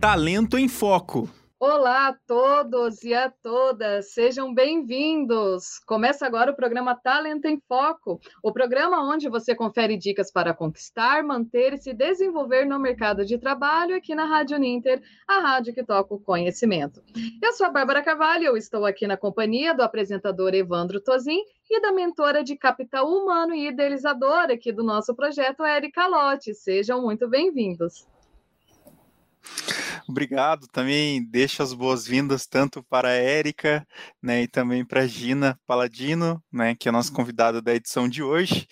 Talento em Foco. Olá a todos e a todas, sejam bem-vindos! Começa agora o programa Talento em Foco, o programa onde você confere dicas para conquistar, manter e se desenvolver no mercado de trabalho aqui na Rádio Ninter, a rádio que toca o conhecimento. Eu sou a Bárbara Carvalho, eu estou aqui na companhia do apresentador Evandro Tozin e da mentora de capital humano e idealizadora aqui do nosso projeto, Erika Lotti. Sejam muito bem-vindos. Obrigado. Também deixo as boas-vindas tanto para a Érica, né, e também para a Gina Paladino, né, que é a nossa convidada da edição de hoje.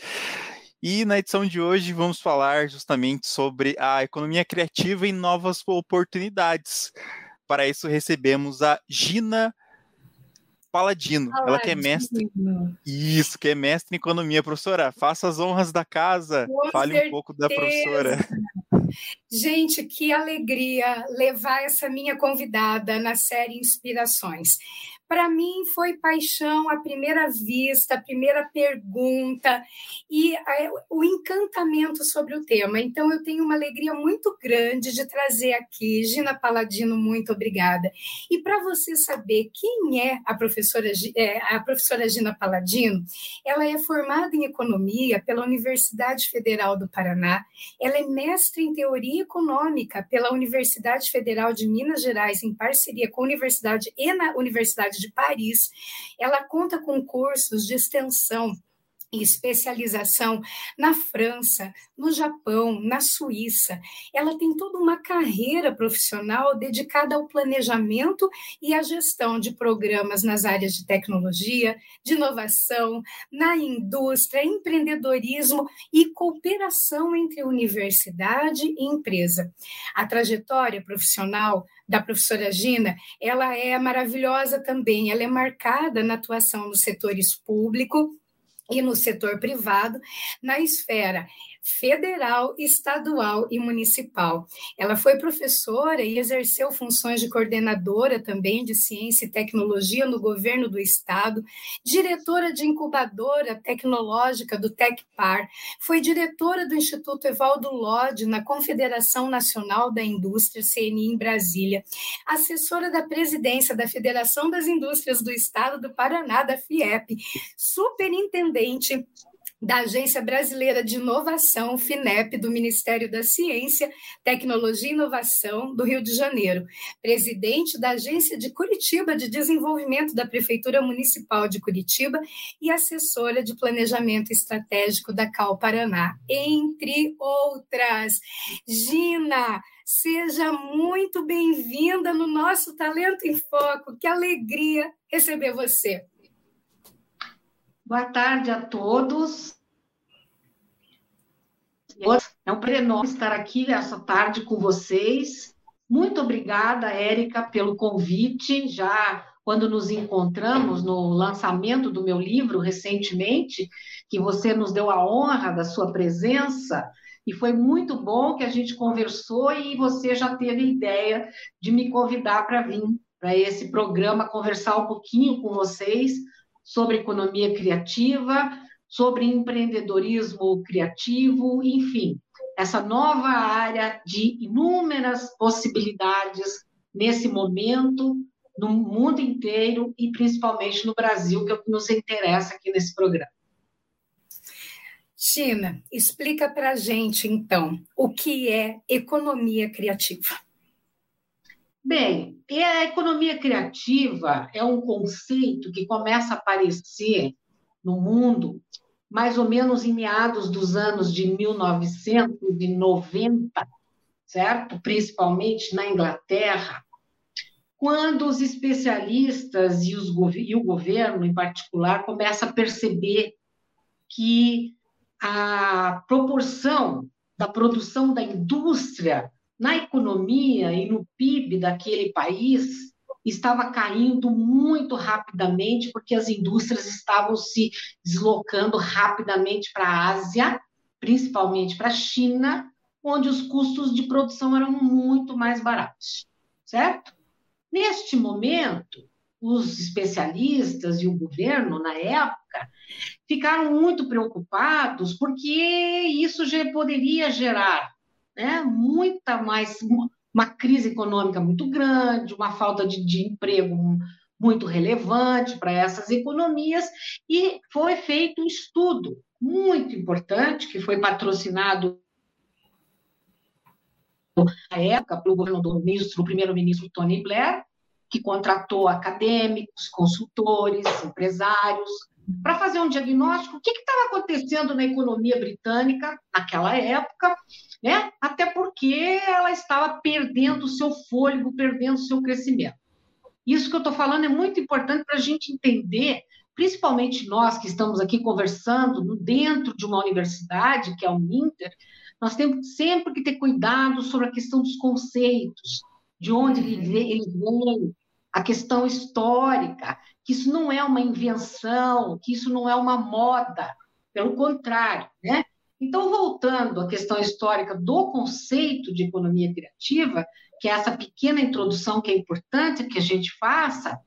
E na edição de hoje vamos falar justamente sobre a economia criativa e novas oportunidades. Para isso recebemos a Gina Paladino. Paladino. Ela que é mestre. Isso, que é mestre em economia, professora. Faça as honras da casa. Com Fale certeza. um pouco da professora. Gente, que alegria levar essa minha convidada na série Inspirações. Para mim foi paixão à primeira vista, a primeira pergunta e a, o encantamento sobre o tema. Então eu tenho uma alegria muito grande de trazer aqui Gina Paladino, muito obrigada. E para você saber quem é a professora é, a professora Gina Paladino, ela é formada em economia pela Universidade Federal do Paraná. Ela é mestre em teoria econômica pela Universidade Federal de Minas Gerais em parceria com a Universidade e na Universidade de Paris. Ela conta com cursos de extensão e especialização na França, no Japão, na Suíça. Ela tem toda uma carreira profissional dedicada ao planejamento e à gestão de programas nas áreas de tecnologia, de inovação, na indústria, empreendedorismo e cooperação entre universidade e empresa. A trajetória profissional da professora Gina, ela é maravilhosa também. Ela é marcada na atuação nos setores público e no setor privado, na esfera federal, estadual e municipal. Ela foi professora e exerceu funções de coordenadora também de ciência e tecnologia no governo do estado, diretora de incubadora tecnológica do Tecpar, foi diretora do Instituto Evaldo Lodge na Confederação Nacional da Indústria CNI em Brasília, assessora da presidência da Federação das Indústrias do Estado do Paraná da FIEP, superintendente da Agência Brasileira de Inovação, FINEP, do Ministério da Ciência, Tecnologia e Inovação do Rio de Janeiro, presidente da Agência de Curitiba de Desenvolvimento da Prefeitura Municipal de Curitiba e assessora de Planejamento Estratégico da Cal Paraná, entre outras. Gina, seja muito bem-vinda no nosso Talento em Foco. Que alegria receber você. Boa tarde a todos. É um prazer enorme estar aqui essa tarde com vocês. Muito obrigada, Érica, pelo convite. Já quando nos encontramos no lançamento do meu livro recentemente, que você nos deu a honra da sua presença, e foi muito bom que a gente conversou e você já teve a ideia de me convidar para vir para esse programa conversar um pouquinho com vocês sobre economia criativa, sobre empreendedorismo criativo, enfim, essa nova área de inúmeras possibilidades nesse momento, no mundo inteiro e principalmente no Brasil, que é o que nos interessa aqui nesse programa. China, explica para a gente, então, o que é economia criativa. Bem, a economia criativa é um conceito que começa a aparecer no mundo mais ou menos em meados dos anos de 1990, certo? Principalmente na Inglaterra, quando os especialistas e, os, e o governo, em particular, começa a perceber que a proporção da produção da indústria na economia e no PIB daquele país estava caindo muito rapidamente, porque as indústrias estavam se deslocando rapidamente para a Ásia, principalmente para a China, onde os custos de produção eram muito mais baratos, certo? Neste momento, os especialistas e o governo, na época, ficaram muito preocupados, porque isso poderia gerar né, muita mais, uma crise econômica muito grande, uma falta de, de emprego muito relevante para essas economias, e foi feito um estudo muito importante, que foi patrocinado na época pelo governo do ministro, primeiro-ministro Tony Blair, que contratou acadêmicos, consultores, empresários, para fazer um diagnóstico. O que estava acontecendo na economia britânica naquela época, né? até porque ela estava perdendo seu fôlego, perdendo o seu crescimento. Isso que eu estou falando é muito importante para a gente entender, principalmente nós que estamos aqui conversando dentro de uma universidade, que é o Inter, nós temos sempre que ter cuidado sobre a questão dos conceitos, de onde eles vêm, a questão histórica, que isso não é uma invenção, que isso não é uma moda, pelo contrário, né? Então, voltando à questão histórica do conceito de economia criativa, que é essa pequena introdução que é importante que a gente faça,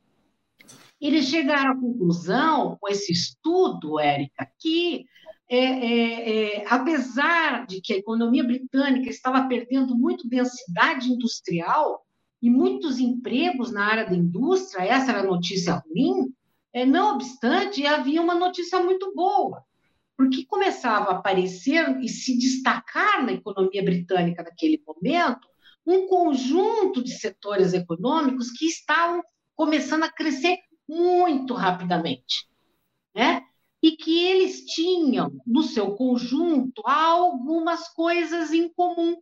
eles chegaram à conclusão, com esse estudo, Érica, que é, é, é, apesar de que a economia britânica estava perdendo muito densidade industrial e muitos empregos na área da indústria, essa era a notícia ruim, é, não obstante, havia uma notícia muito boa, porque começava a aparecer e se destacar na economia britânica naquele momento um conjunto de setores econômicos que estavam começando a crescer muito rapidamente, né? E que eles tinham no seu conjunto algumas coisas em comum,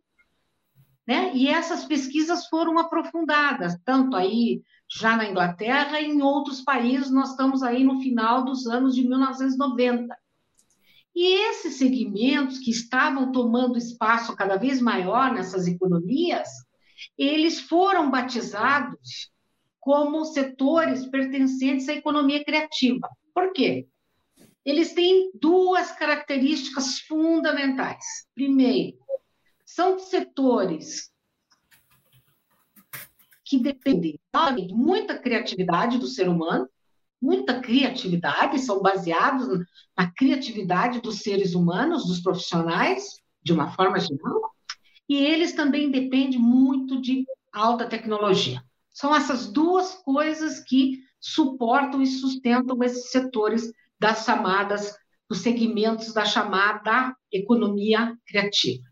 né? E essas pesquisas foram aprofundadas, tanto aí já na Inglaterra e em outros países, nós estamos aí no final dos anos de 1990. E esses segmentos que estavam tomando espaço cada vez maior nessas economias, eles foram batizados como setores pertencentes à economia criativa. Por quê? Eles têm duas características fundamentais. Primeiro, são setores que dependem de muita criatividade do ser humano, muita criatividade, são baseados na criatividade dos seres humanos, dos profissionais, de uma forma geral, e eles também dependem muito de alta tecnologia. São essas duas coisas que suportam e sustentam esses setores das chamadas, dos segmentos da chamada economia criativa.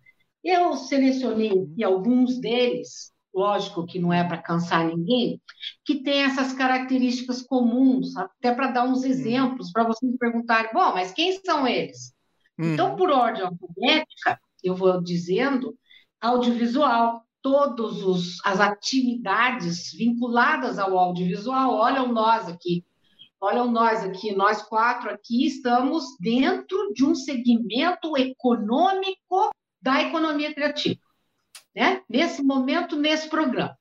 Eu selecionei aqui alguns deles lógico que não é para cansar ninguém, que tem essas características comuns, até para dar uns exemplos, para vocês perguntarem, bom, mas quem são eles? Hum. Então, por ordem alfabética, eu vou dizendo audiovisual, todas as atividades vinculadas ao audiovisual, olham nós aqui, olham nós aqui, nós quatro aqui estamos dentro de um segmento econômico da economia criativa né? nesse momento, nesse programa,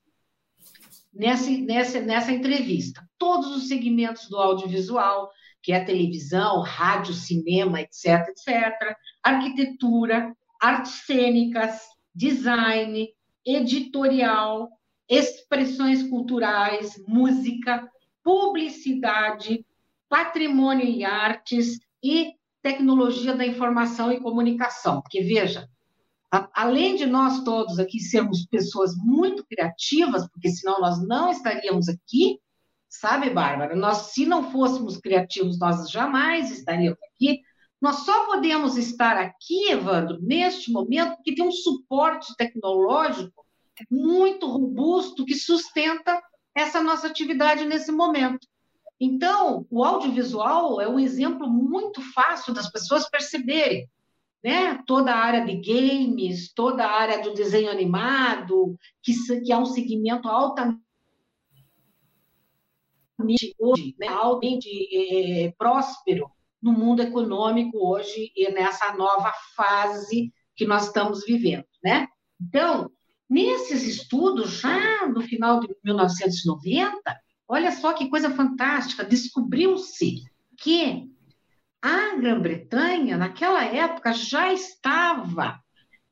nessa, nessa, nessa entrevista. Todos os segmentos do audiovisual, que é televisão, rádio, cinema, etc., etc., arquitetura, artes cênicas, design, editorial, expressões culturais, música, publicidade, patrimônio e artes e tecnologia da informação e comunicação. Porque, veja, além de nós todos aqui sermos pessoas muito criativas, porque senão nós não estaríamos aqui, sabe, Bárbara? Nós, se não fôssemos criativos, nós jamais estaríamos aqui. Nós só podemos estar aqui, Evandro, neste momento, porque tem um suporte tecnológico muito robusto que sustenta essa nossa atividade nesse momento. Então, o audiovisual é um exemplo muito fácil das pessoas perceberem né? toda a área de games, toda a área do desenho animado, que, que é um segmento altamente hoje, né? altamente é, próspero no mundo econômico hoje e nessa nova fase que nós estamos vivendo, né? Então, nesses estudos, já no final de 1990, olha só que coisa fantástica, descobriu-se que a Grã-Bretanha, naquela época, já estava,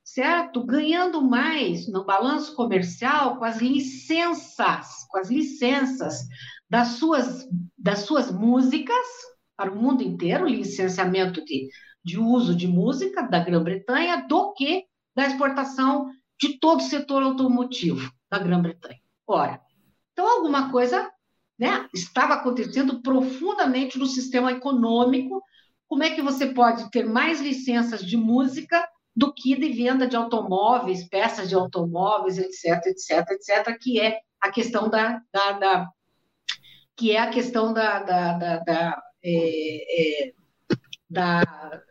certo, ganhando mais no balanço comercial com as licenças, com as licenças das suas, das suas músicas para o mundo inteiro, licenciamento de, de uso de música da Grã-Bretanha, do que da exportação de todo o setor automotivo da Grã-Bretanha. Ora, então alguma coisa né, estava acontecendo profundamente no sistema econômico. Como é que você pode ter mais licenças de música do que de venda de automóveis, peças de automóveis, etc, etc, etc, que é a questão da, da, da que é a questão da, da, da, da, é, é, da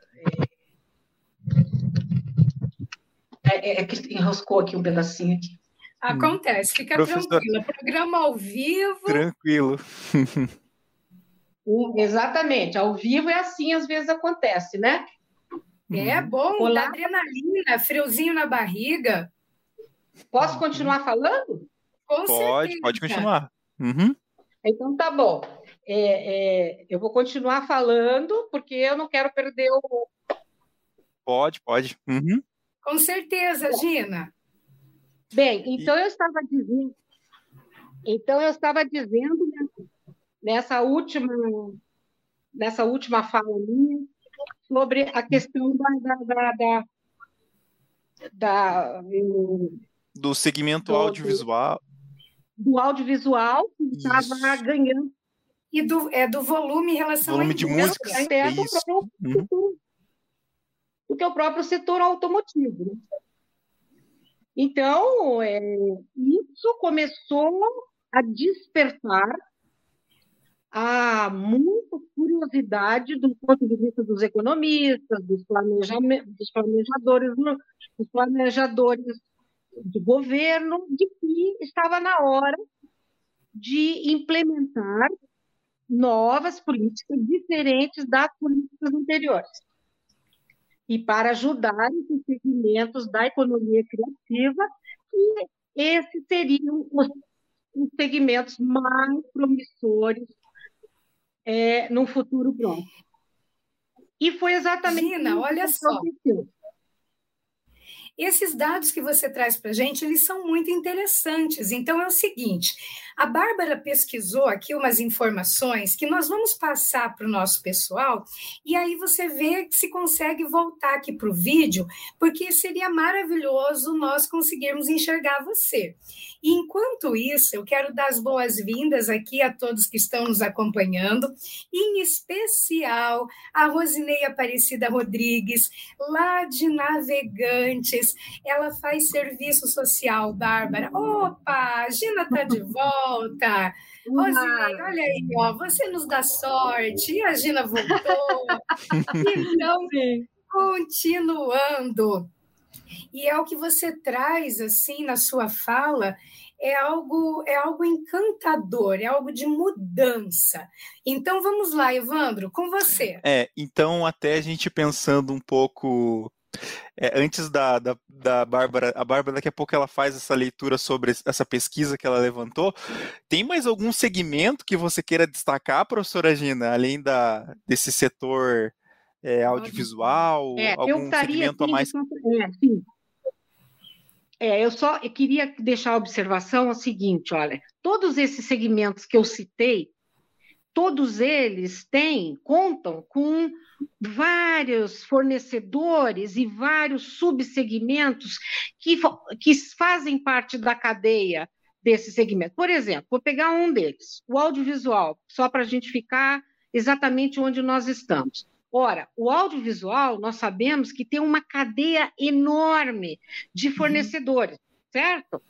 é, é, é enroscou aqui um pedacinho aqui. Acontece, fica Professor... tranquila. Programa ao vivo. Tranquilo. Exatamente, ao vivo é assim, às vezes acontece, né? É uhum. bom, Olá. dá adrenalina, friozinho na barriga. Posso continuar falando? Com pode, certeza. pode continuar. Uhum. Então tá bom. É, é, eu vou continuar falando, porque eu não quero perder o. Pode, pode. Uhum. Com certeza, Gina. Bem, então eu estava dizendo. Então eu estava dizendo nessa última nessa última fala minha sobre a questão da, da, da, da do segmento do, audiovisual. Do audiovisual, que estava ganhando. E do, é, do volume em relação volume de música. Até do, próprio, uhum. do que o próprio setor automotivo. Né? Então, é, isso começou a despertar há muita curiosidade do ponto de vista dos economistas, dos, dos planejadores, dos planejadores de governo, de que estava na hora de implementar novas políticas diferentes das políticas anteriores. E para ajudar esses segmentos da economia criativa, que esses seriam os, os segmentos mais promissores é, no futuro próximo. E foi exatamente Gina, olha só. aconteceu. Esses dados que você traz para a gente, eles são muito interessantes. Então, é o seguinte, a Bárbara pesquisou aqui umas informações que nós vamos passar para o nosso pessoal, e aí você vê se consegue voltar aqui para o vídeo, porque seria maravilhoso nós conseguirmos enxergar você. E enquanto isso, eu quero dar as boas-vindas aqui a todos que estão nos acompanhando, em especial a Rosinei Aparecida Rodrigues, lá de Navegantes. Ela faz serviço social, Bárbara. Opa, a Gina está de volta. Rosinei, olha aí, ó, você nos dá sorte. E a Gina voltou. então, continuando. E é o que você traz assim na sua fala, é algo é algo encantador, é algo de mudança. Então vamos lá, Evandro, com você. É, então até a gente pensando um pouco é, antes da, da, da Bárbara, a Bárbara daqui a pouco ela faz essa leitura sobre essa pesquisa que ela levantou. Tem mais algum segmento que você queira destacar, professora Gina, além da, desse setor é, audiovisual? É, algum segmento a mais? É, sim. É, eu só eu queria deixar a observação o seguinte, olha, todos esses segmentos que eu citei, todos eles têm, contam com vários fornecedores e vários subsegmentos que, que fazem parte da cadeia desse segmento. Por exemplo, vou pegar um deles, o audiovisual, só para a gente ficar exatamente onde nós estamos. Ora, o audiovisual, nós sabemos que tem uma cadeia enorme de uhum. fornecedores, certo?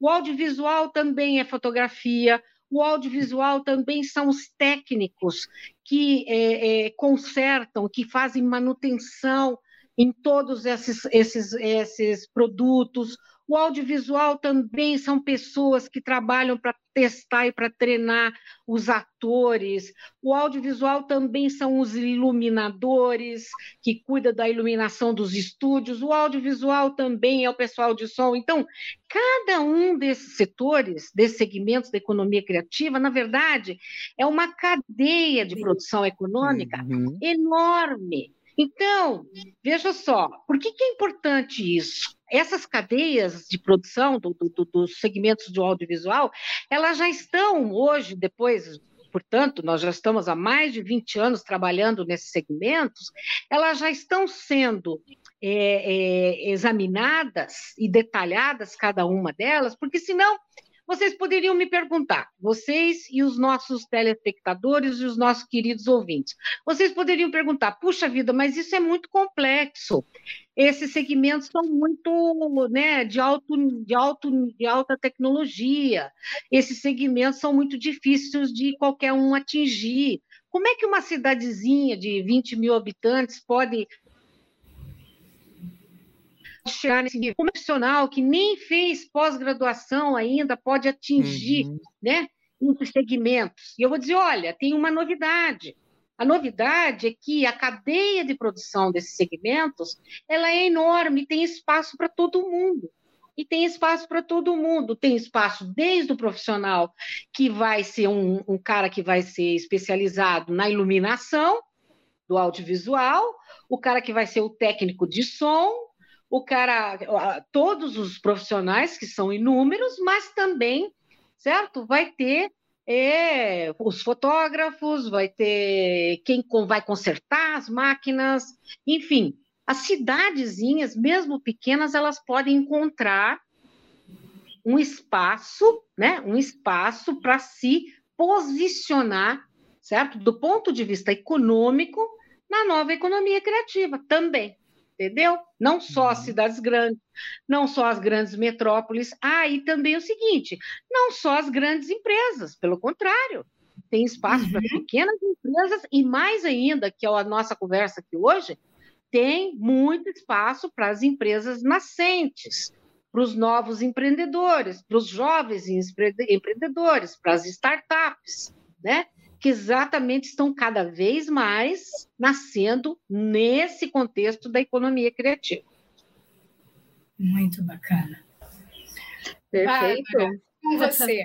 O audiovisual também é fotografia, o audiovisual também são os técnicos que é, é, consertam, que fazem manutenção em todos esses, esses, esses produtos. O audiovisual também são pessoas que trabalham para testar e para treinar os atores. O audiovisual também são os iluminadores, que cuida da iluminação dos estúdios. O audiovisual também é o pessoal de som. Então, cada um desses setores, desses segmentos da economia criativa, na verdade, é uma cadeia de produção econômica uhum. enorme. Então, veja só, por que, que é importante isso? essas cadeias de produção do, do, dos segmentos do audiovisual, elas já estão hoje, depois portanto, nós já estamos há mais de 20 anos trabalhando nesses segmentos, elas já estão sendo é, é, examinadas e detalhadas cada uma delas, porque senão vocês poderiam me perguntar, vocês e os nossos telespectadores e os nossos queridos ouvintes, vocês poderiam perguntar, puxa vida, mas isso é muito complexo. Esses segmentos são muito, né, de alto, de alto, de alta tecnologia. Esses segmentos são muito difíceis de qualquer um atingir. Como é que uma cidadezinha de 20 mil habitantes pode chegar nesse nível. Um profissional que nem fez pós-graduação ainda pode atingir uhum. né, esses segmentos. E eu vou dizer: olha, tem uma novidade. A novidade é que a cadeia de produção desses segmentos ela é enorme, tem espaço para todo mundo. E tem espaço para todo mundo. Tem espaço desde o profissional que vai ser um, um cara que vai ser especializado na iluminação do audiovisual, o cara que vai ser o técnico de som, o cara, todos os profissionais, que são inúmeros, mas também, certo? Vai ter é, os fotógrafos, vai ter quem vai consertar as máquinas, enfim, as cidadezinhas, mesmo pequenas, elas podem encontrar um espaço, né? Um espaço para se posicionar, certo? Do ponto de vista econômico, na nova economia criativa também entendeu? Não só as uhum. cidades grandes, não só as grandes metrópoles. Ah, e também o seguinte: não só as grandes empresas, pelo contrário, tem espaço uhum. para pequenas empresas e mais ainda, que é a nossa conversa aqui hoje, tem muito espaço para as empresas nascentes, para os novos empreendedores, para os jovens empreendedores, para as startups, né? Que exatamente estão cada vez mais nascendo nesse contexto da economia criativa. Muito bacana. Perfeito. Bárbara, com você.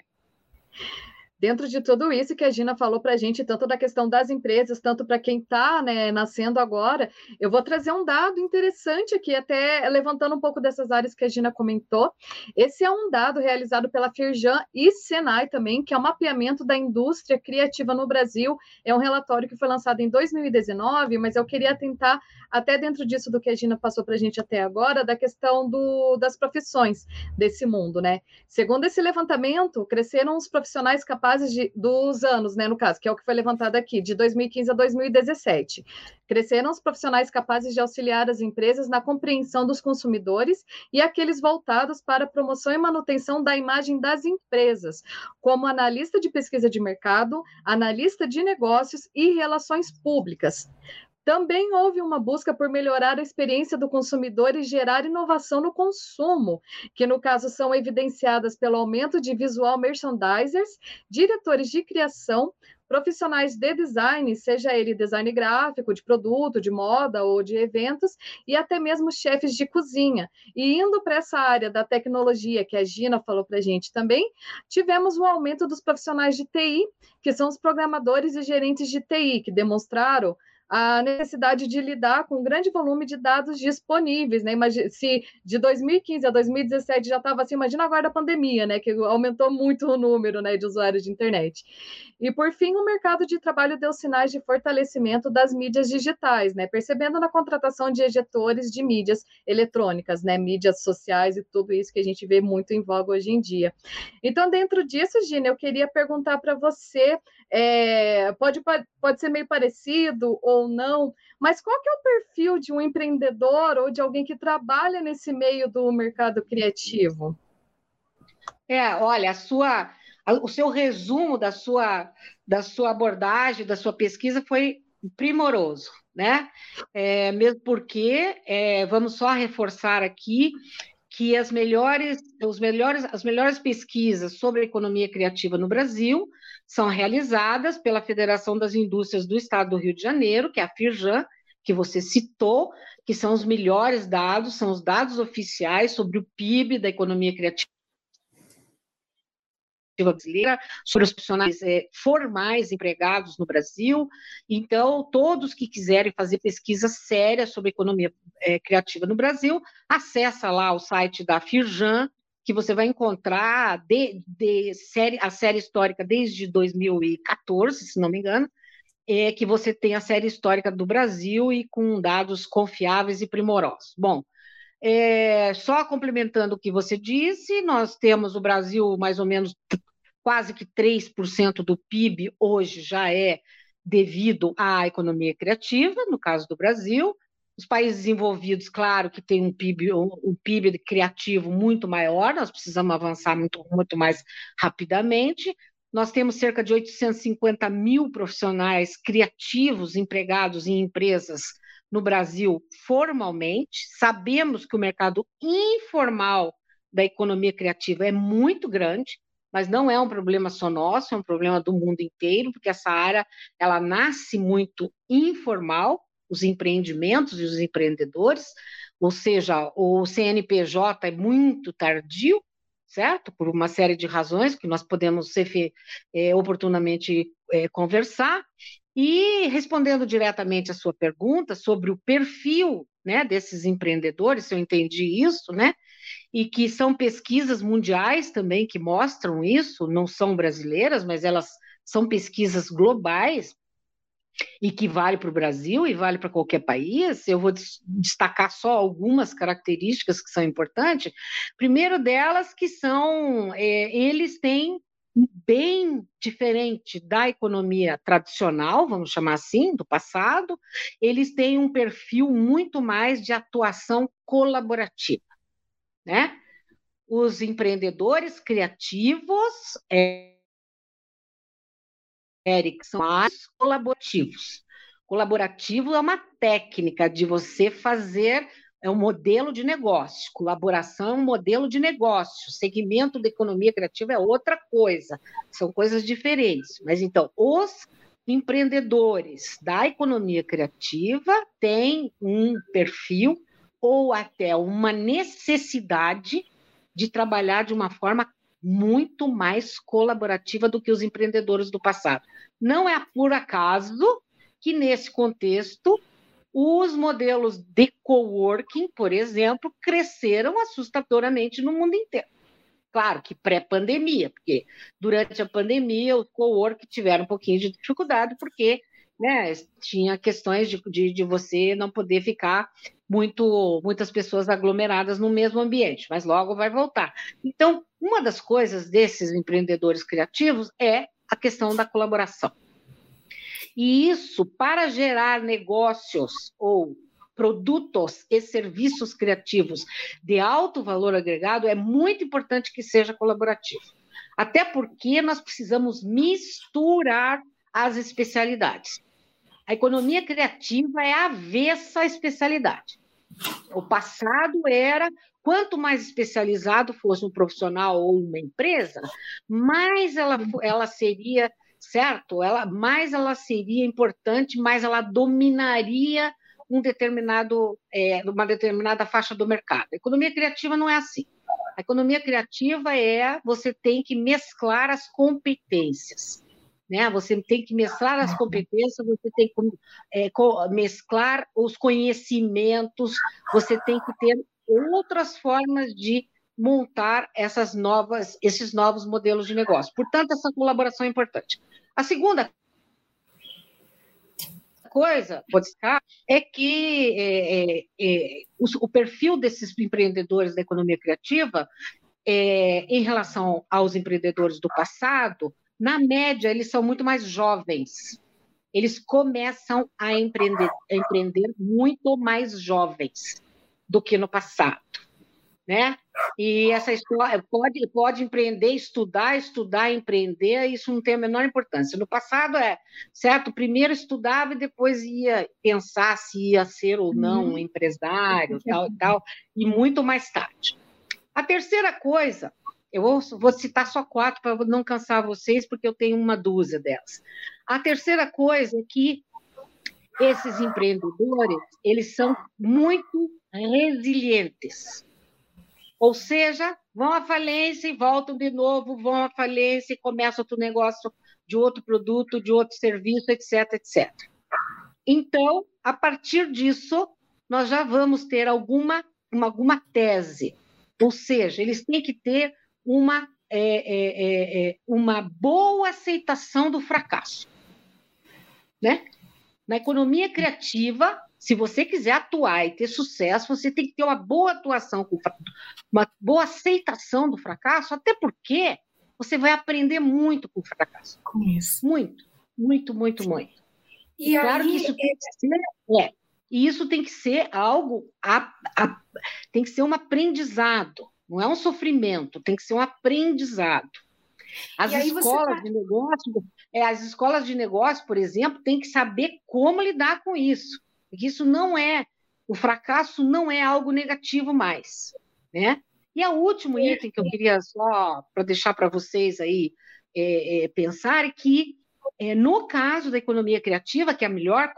Dentro de tudo isso que a Gina falou para a gente, tanto da questão das empresas, tanto para quem está né, nascendo agora, eu vou trazer um dado interessante aqui, até levantando um pouco dessas áreas que a Gina comentou. Esse é um dado realizado pela Firjan e Senai também, que é o um mapeamento da indústria criativa no Brasil. É um relatório que foi lançado em 2019, mas eu queria tentar, até dentro disso do que a Gina passou para a gente até agora, da questão do, das profissões desse mundo, né? Segundo esse levantamento, cresceram os profissionais capazes capazes de, dos anos, né, no caso, que é o que foi levantado aqui, de 2015 a 2017. Cresceram os profissionais capazes de auxiliar as empresas na compreensão dos consumidores e aqueles voltados para a promoção e manutenção da imagem das empresas, como analista de pesquisa de mercado, analista de negócios e relações públicas. Também houve uma busca por melhorar a experiência do consumidor e gerar inovação no consumo, que no caso são evidenciadas pelo aumento de visual merchandisers, diretores de criação, profissionais de design, seja ele design gráfico, de produto, de moda ou de eventos, e até mesmo chefes de cozinha. E indo para essa área da tecnologia que a Gina falou para a gente também, tivemos um aumento dos profissionais de TI, que são os programadores e gerentes de TI, que demonstraram a necessidade de lidar com um grande volume de dados disponíveis, né? Imagina, se de 2015 a 2017 já estava assim, imagina agora a pandemia, né? Que aumentou muito o número né, de usuários de internet. E por fim, o mercado de trabalho deu sinais de fortalecimento das mídias digitais, né? Percebendo na contratação de ejetores de mídias eletrônicas, né? Mídias sociais e tudo isso que a gente vê muito em voga hoje em dia. Então, dentro disso, Gina, eu queria perguntar para você, é, pode, pode ser meio parecido ou ou não, mas qual que é o perfil de um empreendedor ou de alguém que trabalha nesse meio do mercado criativo? É, olha, a sua, o seu resumo da sua, da sua abordagem, da sua pesquisa foi primoroso, né? É, mesmo porque, é, vamos só reforçar aqui que as melhores, os melhores, as melhores pesquisas sobre a economia criativa no Brasil são realizadas pela Federação das Indústrias do Estado do Rio de Janeiro, que é a FIRJAN, que você citou, que são os melhores dados, são os dados oficiais sobre o PIB da economia criativa brasileira, sobre os profissionais é, formais empregados no Brasil. Então, todos que quiserem fazer pesquisa séria sobre economia é, criativa no Brasil, acessa lá o site da Firjan, que você vai encontrar de, de série, a série histórica desde 2014, se não me engano, é que você tem a série histórica do Brasil e com dados confiáveis e primorosos. Bom, é, só complementando o que você disse, nós temos o Brasil mais ou menos quase que 3% do PIB hoje já é devido à economia criativa, no caso do Brasil. Os países desenvolvidos, claro, que tem um PIB, um PIB criativo muito maior, nós precisamos avançar muito, muito mais rapidamente. Nós temos cerca de 850 mil profissionais criativos empregados em empresas no Brasil formalmente. Sabemos que o mercado informal da economia criativa é muito grande, mas não é um problema só nosso, é um problema do mundo inteiro, porque essa área ela nasce muito informal, os empreendimentos e os empreendedores, ou seja, o CNPJ é muito tardio, certo? Por uma série de razões que nós podemos ser, é, oportunamente é, conversar. E respondendo diretamente à sua pergunta sobre o perfil né, desses empreendedores, se eu entendi isso, né? E que são pesquisas mundiais também que mostram isso, não são brasileiras, mas elas são pesquisas globais e que vale para o Brasil e vale para qualquer país, eu vou destacar só algumas características que são importantes. Primeiro delas que são, é, eles têm bem diferente da economia tradicional, vamos chamar assim, do passado, eles têm um perfil muito mais de atuação colaborativa, né? Os empreendedores criativos é, Eric, são mais colaborativos. Colaborativo é uma técnica de você fazer é um modelo de negócio. Colaboração é um modelo de negócio. Segmento da economia criativa é outra coisa. São coisas diferentes. Mas então, os empreendedores da economia criativa têm um perfil ou até uma necessidade de trabalhar de uma forma muito mais colaborativa do que os empreendedores do passado. Não é por acaso que, nesse contexto, os modelos de coworking, por exemplo, cresceram assustadoramente no mundo inteiro. Claro que pré-pandemia, porque durante a pandemia os coworking tiveram um pouquinho de dificuldade, porque né, tinha questões de, de, de, você não poder ficar muito, muitas pessoas aglomeradas no mesmo ambiente, mas logo vai voltar. Então, uma das coisas desses empreendedores criativos é a questão da colaboração. E isso, para gerar negócios ou produtos e serviços criativos de alto valor agregado, é muito importante que seja colaborativo. Até porque nós precisamos misturar as especialidades. A economia criativa é avessa à especialidade. O passado era quanto mais especializado fosse um profissional ou uma empresa, mais ela, ela seria certo, ela mais ela seria importante, mais ela dominaria um determinado, é, uma determinada faixa do mercado. A economia criativa não é assim. A economia criativa é você tem que mesclar as competências né? Você tem que mesclar as competências, você tem que é, mesclar os conhecimentos, você tem que ter outras formas de montar essas novas, esses novos modelos de negócio. Portanto, essa colaboração é importante. A segunda coisa, destacar, é que é, é, é, o, o, perfil desses empreendedores da economia criativa, é, em relação aos empreendedores do passado, na média, eles são muito mais jovens. Eles começam a empreender, a empreender muito mais jovens do que no passado. Né? E essa história pode, pode empreender, estudar, estudar, empreender, isso não tem a menor importância. No passado é certo, primeiro estudava e depois ia pensar se ia ser ou não um uhum. empresário, tal e tal, e muito mais tarde. A terceira coisa eu vou, citar só quatro para não cansar vocês, porque eu tenho uma dúzia delas. A terceira coisa é que esses empreendedores, eles são muito resilientes. Ou seja, vão à falência e voltam de novo, vão à falência e começa outro negócio de outro produto, de outro serviço, etc, etc. Então, a partir disso, nós já vamos ter alguma, uma, alguma tese. Ou seja, eles têm que ter uma, é, é, é, é, uma boa aceitação do fracasso. né? Na economia criativa, se você quiser atuar e ter sucesso, você tem que ter uma boa atuação, uma boa aceitação do fracasso, até porque você vai aprender muito com o fracasso. Com isso. Muito, muito, muito, muito. E claro aí, que isso tem que ser, é, e isso tem que ser algo, a, a, tem que ser um aprendizado, não é um sofrimento, tem que ser um aprendizado. As escolas tá... de negócio, é, as escolas de negócio, por exemplo, têm que saber como lidar com isso. Porque isso não é, o fracasso não é algo negativo mais, né? E o último item que eu queria só para deixar para vocês aí é, é, pensar é que é, no caso da economia criativa, que é a melhor,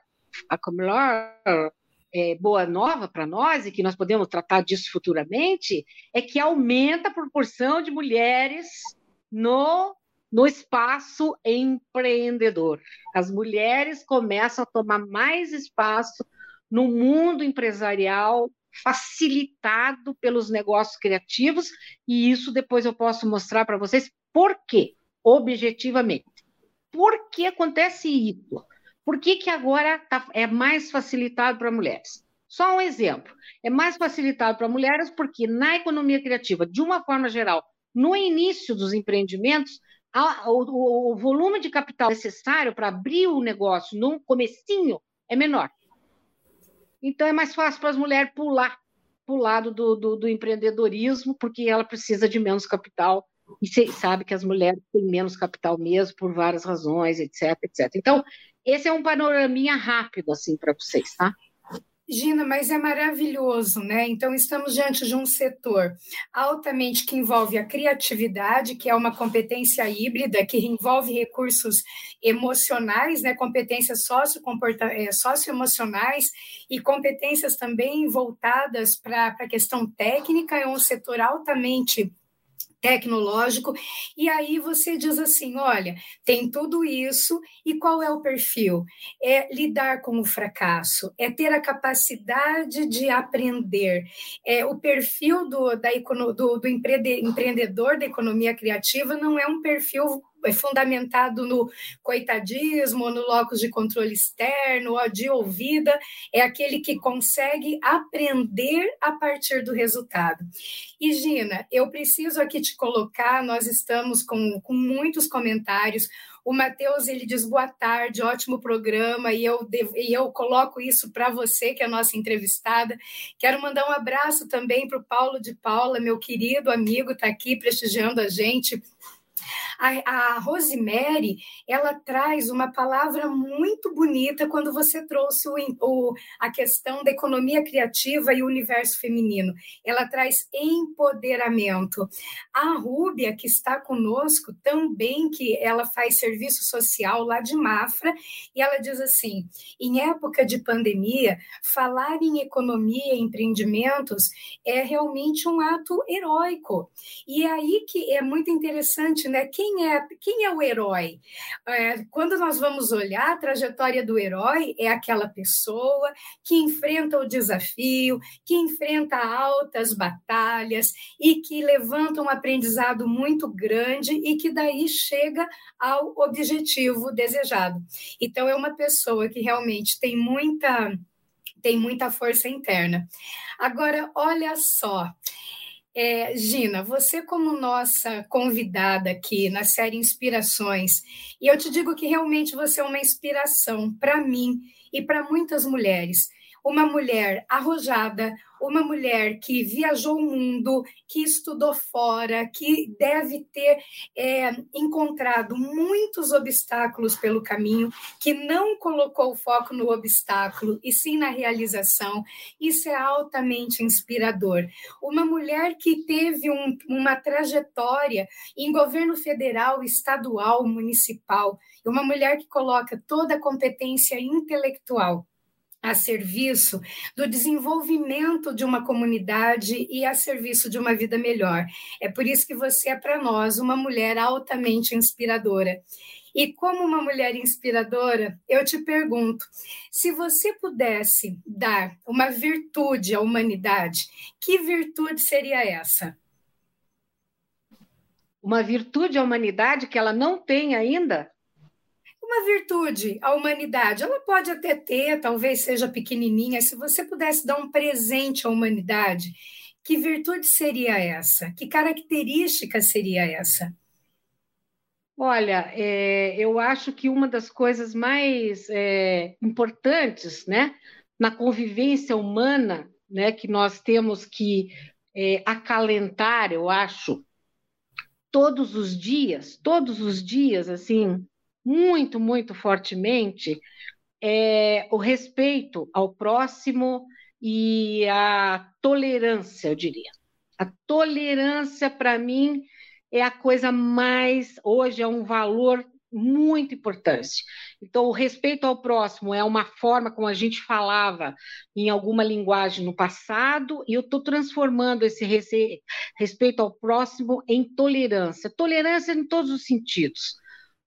a melhor é, boa nova para nós e que nós podemos tratar disso futuramente, é que aumenta a proporção de mulheres no, no espaço empreendedor. As mulheres começam a tomar mais espaço no mundo empresarial facilitado pelos negócios criativos, e isso depois eu posso mostrar para vocês por quê, objetivamente. Por que acontece isso? Por que, que agora tá, é mais facilitado para mulheres? Só um exemplo. É mais facilitado para mulheres porque na economia criativa, de uma forma geral, no início dos empreendimentos, a, o, o, volume de capital necessário para abrir o negócio no comecinho é menor. Então é mais fácil para as mulheres pular para o lado do, do, do, empreendedorismo, porque ela precisa de menos capital, e você sabe que as mulheres têm menos capital mesmo, por várias razões, etc, etc. Então, esse é um panoraminha rápido, assim, para vocês, tá? Gina, mas é maravilhoso, né? Então, estamos diante de um setor altamente que envolve a criatividade, que é uma competência híbrida, que envolve recursos emocionais, né? competências é, socioemocionais e competências também voltadas para a questão técnica. É um setor altamente tecnológico, e aí você diz assim: olha, tem tudo isso, e qual é o perfil? É lidar com o fracasso, é ter a capacidade de aprender. É, o perfil do, da, do, do empreendedor da economia criativa não é um perfil é fundamentado no coitadismo, no locus de controle externo, de ouvida, é aquele que consegue aprender a partir do resultado. E, Gina, eu preciso aqui te colocar, nós estamos com, com muitos comentários, o Matheus ele diz boa tarde, ótimo programa, e eu, e eu coloco isso para você, que é a nossa entrevistada. Quero mandar um abraço também para o Paulo de Paula, meu querido amigo, está aqui prestigiando a gente. A, a Rosemary, ela traz uma palavra muito bonita quando você trouxe o, o, a questão da economia criativa e o universo feminino. Ela traz empoderamento. A Rúbia, que está conosco, também que ela faz serviço social lá de Mafra, e ela diz assim: em época de pandemia, falar em economia e empreendimentos é realmente um ato heróico. E é aí que é muito interessante, né? Quem é, quem é o herói? É, quando nós vamos olhar a trajetória do herói, é aquela pessoa que enfrenta o desafio, que enfrenta altas batalhas e que levanta um aprendizado muito grande e que daí chega ao objetivo desejado. Então, é uma pessoa que realmente tem muita tem muita força interna. Agora, olha só, é, Gina, você como nossa convidada aqui na série Inspirações, e eu te digo que realmente você é uma inspiração para mim e para muitas mulheres. Uma mulher arrojada, uma mulher que viajou o mundo, que estudou fora, que deve ter é, encontrado muitos obstáculos pelo caminho, que não colocou o foco no obstáculo e sim na realização. Isso é altamente inspirador. Uma mulher que teve um, uma trajetória em governo federal, estadual, municipal, uma mulher que coloca toda a competência intelectual a serviço do desenvolvimento de uma comunidade e a serviço de uma vida melhor. É por isso que você é para nós uma mulher altamente inspiradora. E como uma mulher inspiradora, eu te pergunto: se você pudesse dar uma virtude à humanidade, que virtude seria essa? Uma virtude à humanidade que ela não tem ainda? Uma virtude, a humanidade. Ela pode até ter, talvez seja pequenininha. Se você pudesse dar um presente à humanidade, que virtude seria essa? Que característica seria essa? Olha, é, eu acho que uma das coisas mais é, importantes, né, na convivência humana, né, que nós temos que é, acalentar, eu acho, todos os dias, todos os dias, assim, muito, muito fortemente, é o respeito ao próximo e a tolerância, eu diria. A tolerância, para mim, é a coisa mais, hoje, é um valor muito importante. Então, o respeito ao próximo é uma forma como a gente falava em alguma linguagem no passado, e eu estou transformando esse respeito ao próximo em tolerância. Tolerância em todos os sentidos.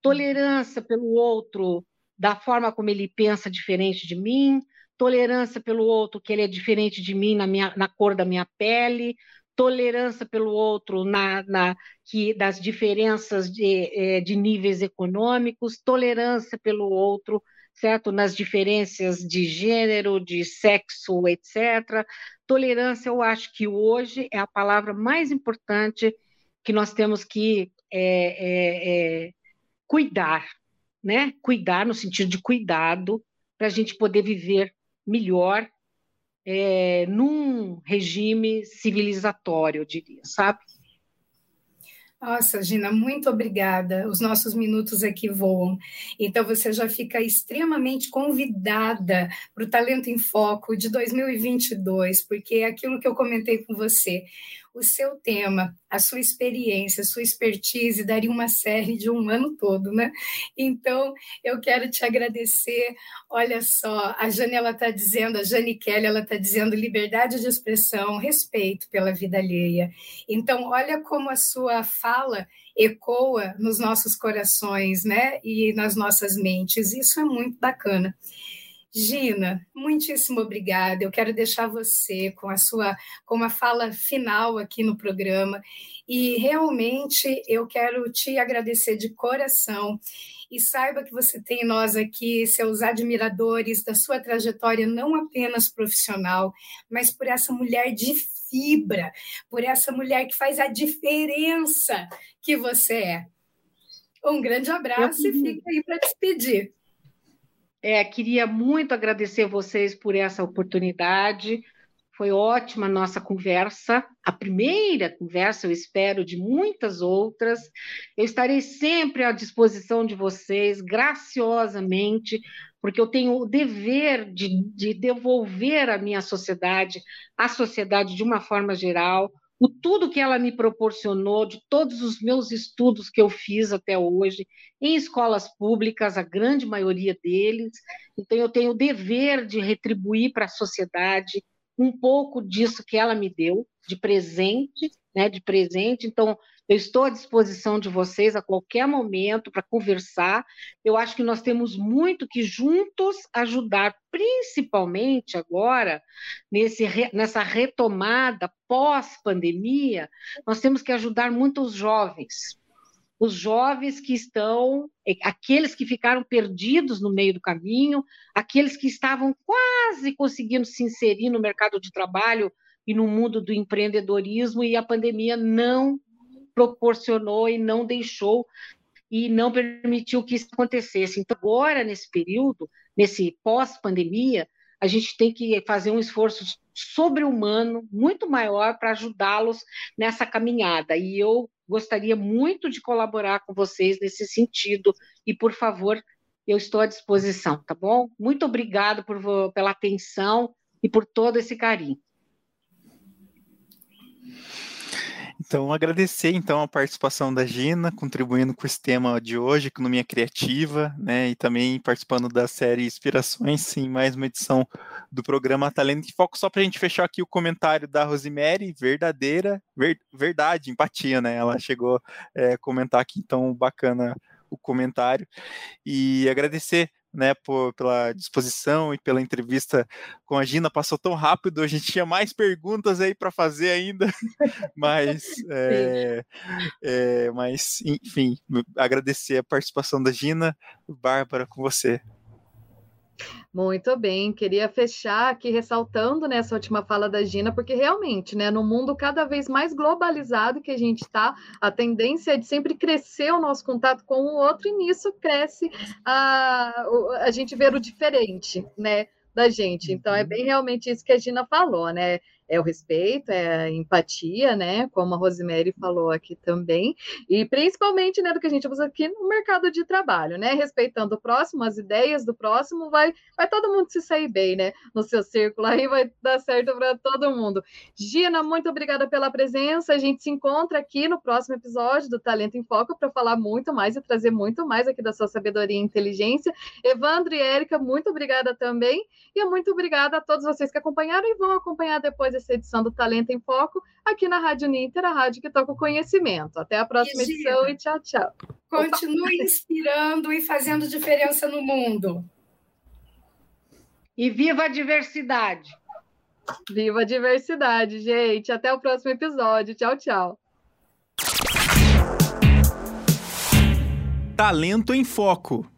Tolerância pelo outro, da forma como ele pensa diferente de mim, tolerância pelo outro, que ele é diferente de mim na, minha, na cor da minha pele, tolerância pelo outro na, na que das diferenças de, é, de níveis econômicos, tolerância pelo outro, certo, nas diferenças de gênero, de sexo, etc. Tolerância, eu acho que hoje é a palavra mais importante que nós temos que é, é, é cuidar, né? Cuidar no sentido de cuidado para a gente poder viver melhor é, num regime civilizatório, eu diria, sabe? Nossa, Gina, muito obrigada. Os nossos minutos aqui voam. Então, você já fica extremamente convidada para o Talento em Foco de 2022, porque é aquilo que eu comentei com você o seu tema, a sua experiência, a sua expertise daria uma série de um ano todo, né? Então, eu quero te agradecer. Olha só, a Jane ela está dizendo, a Jane Kelly ela está dizendo liberdade de expressão, respeito pela vida alheia. Então, olha como a sua fala ecoa nos nossos corações, né? E nas nossas mentes. Isso é muito bacana. Gina, muitíssimo obrigada. Eu quero deixar você com a sua com uma fala final aqui no programa e realmente eu quero te agradecer de coração e saiba que você tem nós aqui, seus admiradores da sua trajetória não apenas profissional, mas por essa mulher de fibra, por essa mulher que faz a diferença que você é. Um grande abraço eu... e fica aí para despedir. É, queria muito agradecer vocês por essa oportunidade. Foi ótima a nossa conversa, a primeira conversa, eu espero, de muitas outras. Eu estarei sempre à disposição de vocês, graciosamente, porque eu tenho o dever de, de devolver à minha sociedade, à sociedade de uma forma geral, o tudo que ela me proporcionou, de todos os meus estudos que eu fiz até hoje, em escolas públicas, a grande maioria deles. Então, eu tenho o dever de retribuir para a sociedade um pouco disso que ela me deu, de presente, né, de presente. Então, eu estou à disposição de vocês a qualquer momento para conversar. Eu acho que nós temos muito que juntos ajudar, principalmente agora, nesse, nessa retomada pós-pandemia, nós temos que ajudar muito os jovens. Os jovens que estão, aqueles que ficaram perdidos no meio do caminho, aqueles que estavam quase conseguindo se inserir no mercado de trabalho e no mundo do empreendedorismo, e a pandemia não proporcionou e não deixou e não permitiu que isso acontecesse. Então, agora, nesse período, nesse pós-pandemia, a gente tem que fazer um esforço sobre-humano muito maior para ajudá-los nessa caminhada. E eu gostaria muito de colaborar com vocês nesse sentido. E, por favor, eu estou à disposição, tá bom? Muito obrigado por, pela atenção e por todo esse carinho. Então, agradecer então a participação da Gina, contribuindo com esse tema de hoje, economia criativa, né, e também participando da série Inspirações, em mais uma edição do programa Talento em Foco. Só para a gente fechar aqui o comentário da Rosemary, verdadeira, ver, verdade, empatia, né? Ela chegou a é, comentar aqui, então bacana o comentário. E agradecer né, por, pela disposição e pela entrevista com a Gina. Passou tão rápido, a gente tinha mais perguntas aí para fazer ainda, mas, é, é, mas, enfim, agradecer a participação da Gina. Bárbara, com você. Muito bem, queria fechar aqui ressaltando nessa última fala da Gina, porque realmente, né, no mundo cada vez mais globalizado que a gente está, a tendência é de sempre crescer o nosso contato com o outro, e nisso cresce a, a gente ver o diferente, né, da gente. Então, é uhum. bem realmente isso que a Gina falou, né? É o respeito, é a empatia, né? Como a Rosemary falou aqui também, e principalmente, né, do que a gente usa aqui no mercado de trabalho, né? Respeitando o próximo, as ideias do próximo, vai, vai todo mundo se sair bem, né? No seu círculo aí vai dar certo para todo mundo. Gina, muito obrigada pela presença. A gente se encontra aqui no próximo episódio do Talento em Foco para falar muito mais e trazer muito mais aqui da sua sabedoria e inteligência. Evandro e Érica, muito obrigada também. E muito obrigada a todos vocês que acompanharam e vão acompanhar depois essa edição do Talento em Foco aqui na Rádio Ninter, a rádio que toca o conhecimento. Até a próxima e edição e tchau, tchau. Continue inspirando e fazendo diferença no mundo. E viva a diversidade! Viva a diversidade, gente! Até o próximo episódio. Tchau, tchau. Talento em Foco